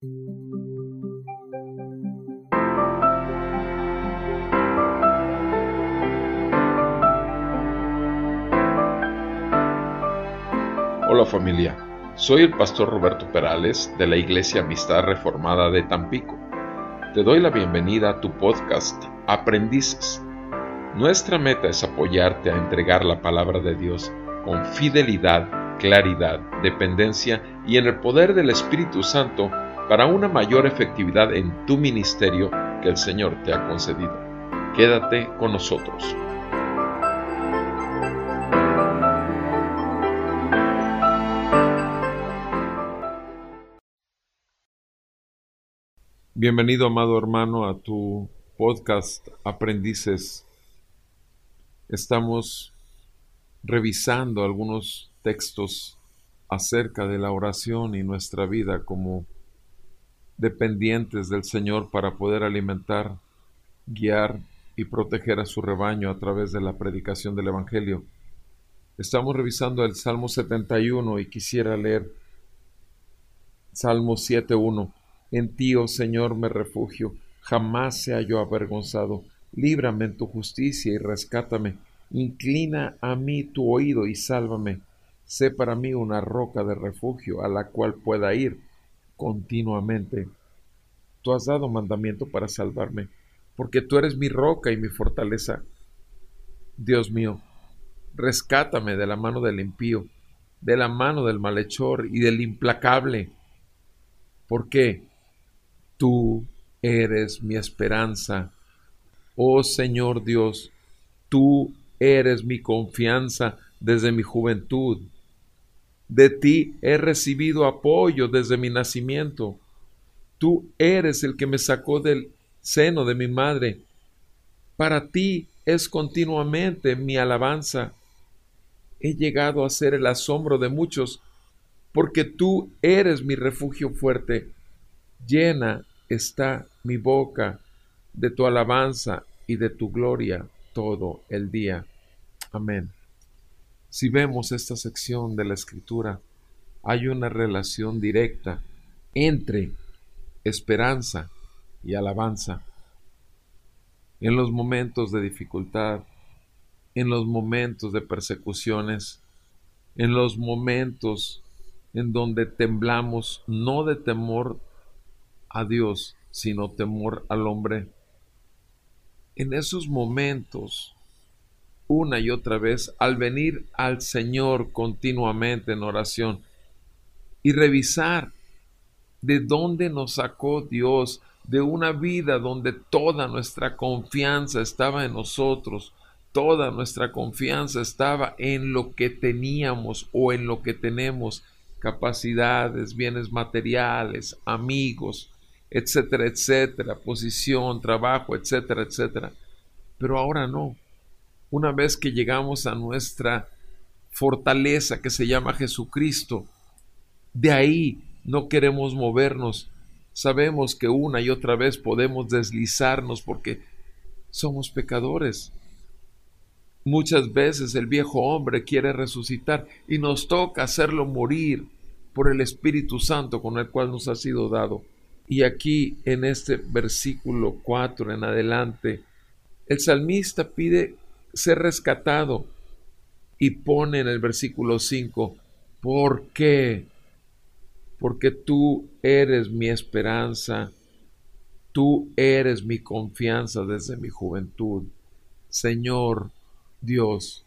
Hola familia, soy el pastor Roberto Perales de la Iglesia Amistad Reformada de Tampico. Te doy la bienvenida a tu podcast Aprendices. Nuestra meta es apoyarte a entregar la palabra de Dios con fidelidad, claridad, dependencia y en el poder del Espíritu Santo para una mayor efectividad en tu ministerio que el Señor te ha concedido. Quédate con nosotros. Bienvenido, amado hermano, a tu podcast Aprendices. Estamos revisando algunos textos acerca de la oración y nuestra vida como dependientes del Señor para poder alimentar, guiar y proteger a su rebaño a través de la predicación del Evangelio. Estamos revisando el Salmo 71 y quisiera leer Salmo 7.1. En ti, oh Señor, me refugio, jamás sea yo avergonzado. Líbrame en tu justicia y rescátame. Inclina a mí tu oído y sálvame. Sé para mí una roca de refugio a la cual pueda ir continuamente. Tú has dado mandamiento para salvarme, porque tú eres mi roca y mi fortaleza. Dios mío, rescátame de la mano del impío, de la mano del malhechor y del implacable. Porque tú eres mi esperanza. Oh Señor Dios, tú eres mi confianza desde mi juventud. De ti he recibido apoyo desde mi nacimiento. Tú eres el que me sacó del seno de mi madre. Para ti es continuamente mi alabanza. He llegado a ser el asombro de muchos, porque tú eres mi refugio fuerte. Llena está mi boca de tu alabanza y de tu gloria todo el día. Amén. Si vemos esta sección de la escritura, hay una relación directa entre esperanza y alabanza. En los momentos de dificultad, en los momentos de persecuciones, en los momentos en donde temblamos no de temor a Dios, sino temor al hombre. En esos momentos una y otra vez al venir al Señor continuamente en oración y revisar de dónde nos sacó Dios, de una vida donde toda nuestra confianza estaba en nosotros, toda nuestra confianza estaba en lo que teníamos o en lo que tenemos, capacidades, bienes materiales, amigos, etcétera, etcétera, posición, trabajo, etcétera, etcétera. Pero ahora no una vez que llegamos a nuestra fortaleza que se llama Jesucristo, de ahí no queremos movernos. Sabemos que una y otra vez podemos deslizarnos porque somos pecadores. Muchas veces el viejo hombre quiere resucitar y nos toca hacerlo morir por el Espíritu Santo con el cual nos ha sido dado. Y aquí en este versículo 4 en adelante, el salmista pide ser rescatado. Y pone en el versículo 5, ¿por qué? Porque tú eres mi esperanza, tú eres mi confianza desde mi juventud. Señor Dios.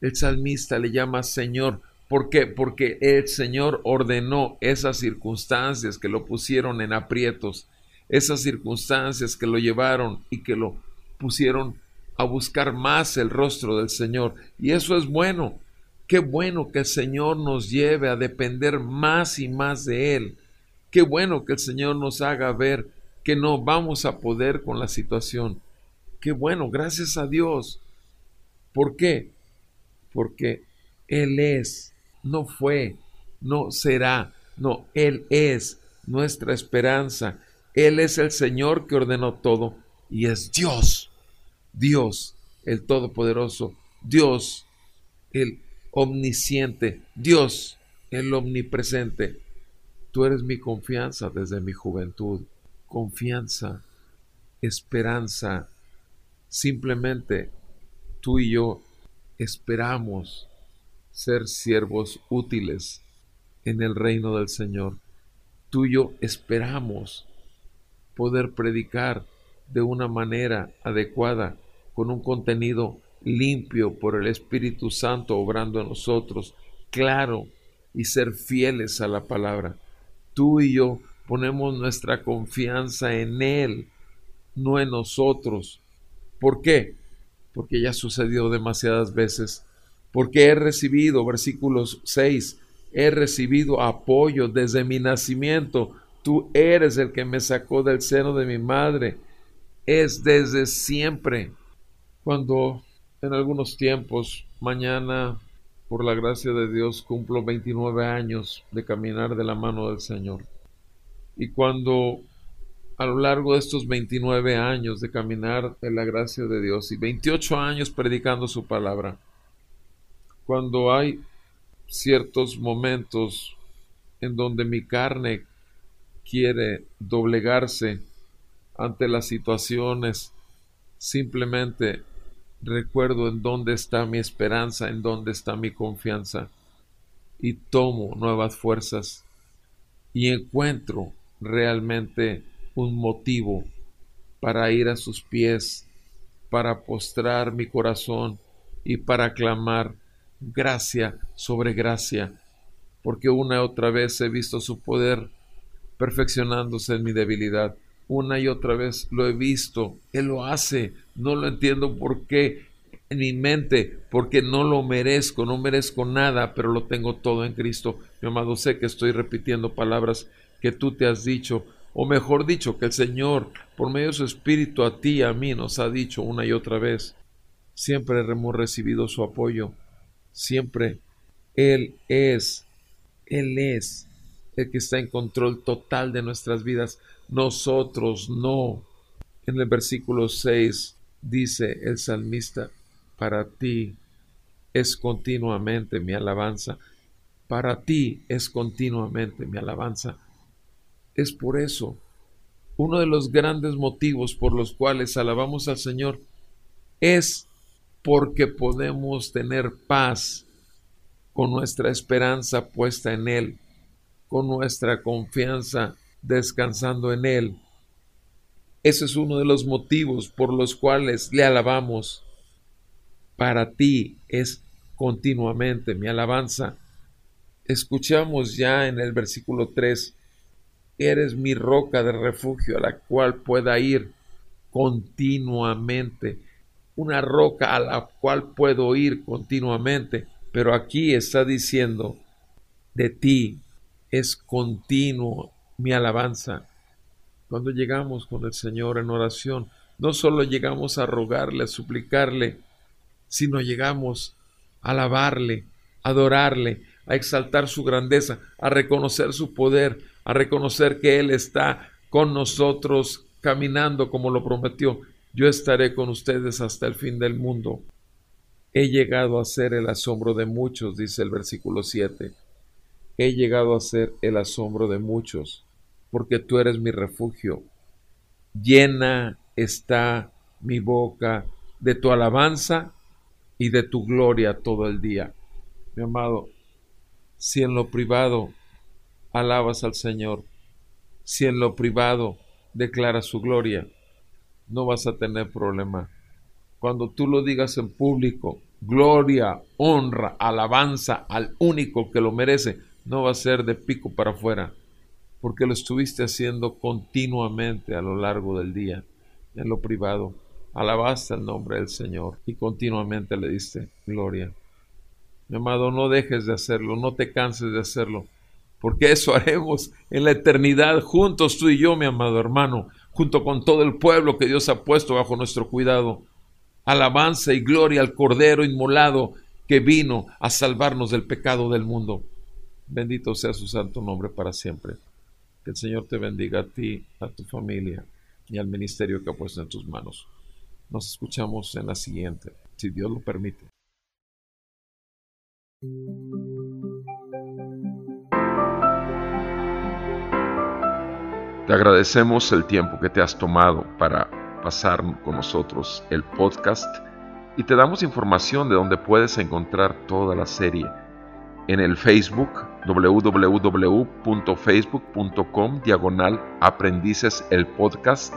El salmista le llama Señor. ¿Por qué? Porque el Señor ordenó esas circunstancias que lo pusieron en aprietos, esas circunstancias que lo llevaron y que lo pusieron a buscar más el rostro del Señor. Y eso es bueno. Qué bueno que el Señor nos lleve a depender más y más de Él. Qué bueno que el Señor nos haga ver que no vamos a poder con la situación. Qué bueno, gracias a Dios. ¿Por qué? Porque Él es, no fue, no será, no, Él es nuestra esperanza. Él es el Señor que ordenó todo y es Dios. Dios el Todopoderoso, Dios el Omnisciente, Dios el Omnipresente. Tú eres mi confianza desde mi juventud. Confianza, esperanza. Simplemente tú y yo esperamos ser siervos útiles en el reino del Señor. Tú y yo esperamos poder predicar de una manera adecuada, con un contenido limpio por el Espíritu Santo obrando en nosotros, claro, y ser fieles a la palabra. Tú y yo ponemos nuestra confianza en Él, no en nosotros. ¿Por qué? Porque ya sucedió demasiadas veces. Porque he recibido, versículos 6, he recibido apoyo desde mi nacimiento. Tú eres el que me sacó del seno de mi madre. Es desde siempre. Cuando en algunos tiempos, mañana, por la gracia de Dios, cumplo 29 años de caminar de la mano del Señor. Y cuando a lo largo de estos 29 años de caminar en la gracia de Dios y 28 años predicando su palabra, cuando hay ciertos momentos en donde mi carne quiere doblegarse ante las situaciones, simplemente recuerdo en dónde está mi esperanza, en dónde está mi confianza, y tomo nuevas fuerzas y encuentro realmente un motivo para ir a sus pies, para postrar mi corazón y para clamar gracia sobre gracia, porque una y otra vez he visto su poder perfeccionándose en mi debilidad. Una y otra vez lo he visto. Él lo hace. No lo entiendo por qué en mi mente, porque no lo merezco, no merezco nada, pero lo tengo todo en Cristo. Mi amado, sé que estoy repitiendo palabras que tú te has dicho, o mejor dicho, que el Señor, por medio de su Espíritu, a ti y a mí nos ha dicho una y otra vez. Siempre hemos recibido su apoyo Siempre Él es, Él es el que está en control total de nuestras vidas. Nosotros no. En el versículo 6 dice el salmista, para ti es continuamente mi alabanza. Para ti es continuamente mi alabanza. Es por eso uno de los grandes motivos por los cuales alabamos al Señor es porque podemos tener paz con nuestra esperanza puesta en Él, con nuestra confianza descansando en Él. Ese es uno de los motivos por los cuales le alabamos. Para ti es continuamente mi alabanza. Escuchamos ya en el versículo 3, eres mi roca de refugio a la cual pueda ir continuamente una roca a la cual puedo ir continuamente, pero aquí está diciendo, de ti es continuo mi alabanza. Cuando llegamos con el Señor en oración, no solo llegamos a rogarle, a suplicarle, sino llegamos a alabarle, a adorarle, a exaltar su grandeza, a reconocer su poder, a reconocer que Él está con nosotros caminando como lo prometió yo estaré con ustedes hasta el fin del mundo. He llegado a ser el asombro de muchos, dice el versículo 7. He llegado a ser el asombro de muchos, porque tú eres mi refugio. Llena está mi boca de tu alabanza y de tu gloria todo el día. Mi amado, si en lo privado alabas al Señor, si en lo privado declaras su gloria, no vas a tener problema. Cuando tú lo digas en público, gloria, honra, alabanza al único que lo merece, no va a ser de pico para afuera, porque lo estuviste haciendo continuamente a lo largo del día, en lo privado. Alabaste el nombre del Señor y continuamente le diste gloria. Mi amado, no dejes de hacerlo, no te canses de hacerlo, porque eso haremos en la eternidad juntos tú y yo, mi amado hermano junto con todo el pueblo que Dios ha puesto bajo nuestro cuidado. Alabanza y gloria al Cordero inmolado que vino a salvarnos del pecado del mundo. Bendito sea su santo nombre para siempre. Que el Señor te bendiga a ti, a tu familia y al ministerio que ha puesto en tus manos. Nos escuchamos en la siguiente, si Dios lo permite. Te agradecemos el tiempo que te has tomado para pasar con nosotros el podcast y te damos información de donde puedes encontrar toda la serie en el Facebook www.facebook.com diagonal aprendices el podcast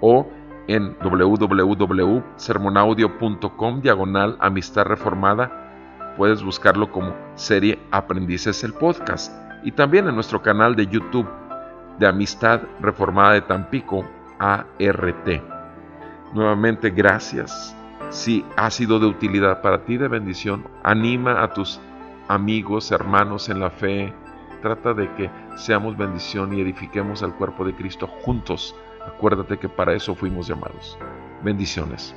o en www.sermonaudio.com diagonal amistad reformada puedes buscarlo como serie aprendices el podcast y también en nuestro canal de YouTube de Amistad Reformada de Tampico, ART. Nuevamente, gracias. Si ha sido de utilidad para ti, de bendición, anima a tus amigos, hermanos en la fe. Trata de que seamos bendición y edifiquemos al cuerpo de Cristo juntos. Acuérdate que para eso fuimos llamados. Bendiciones.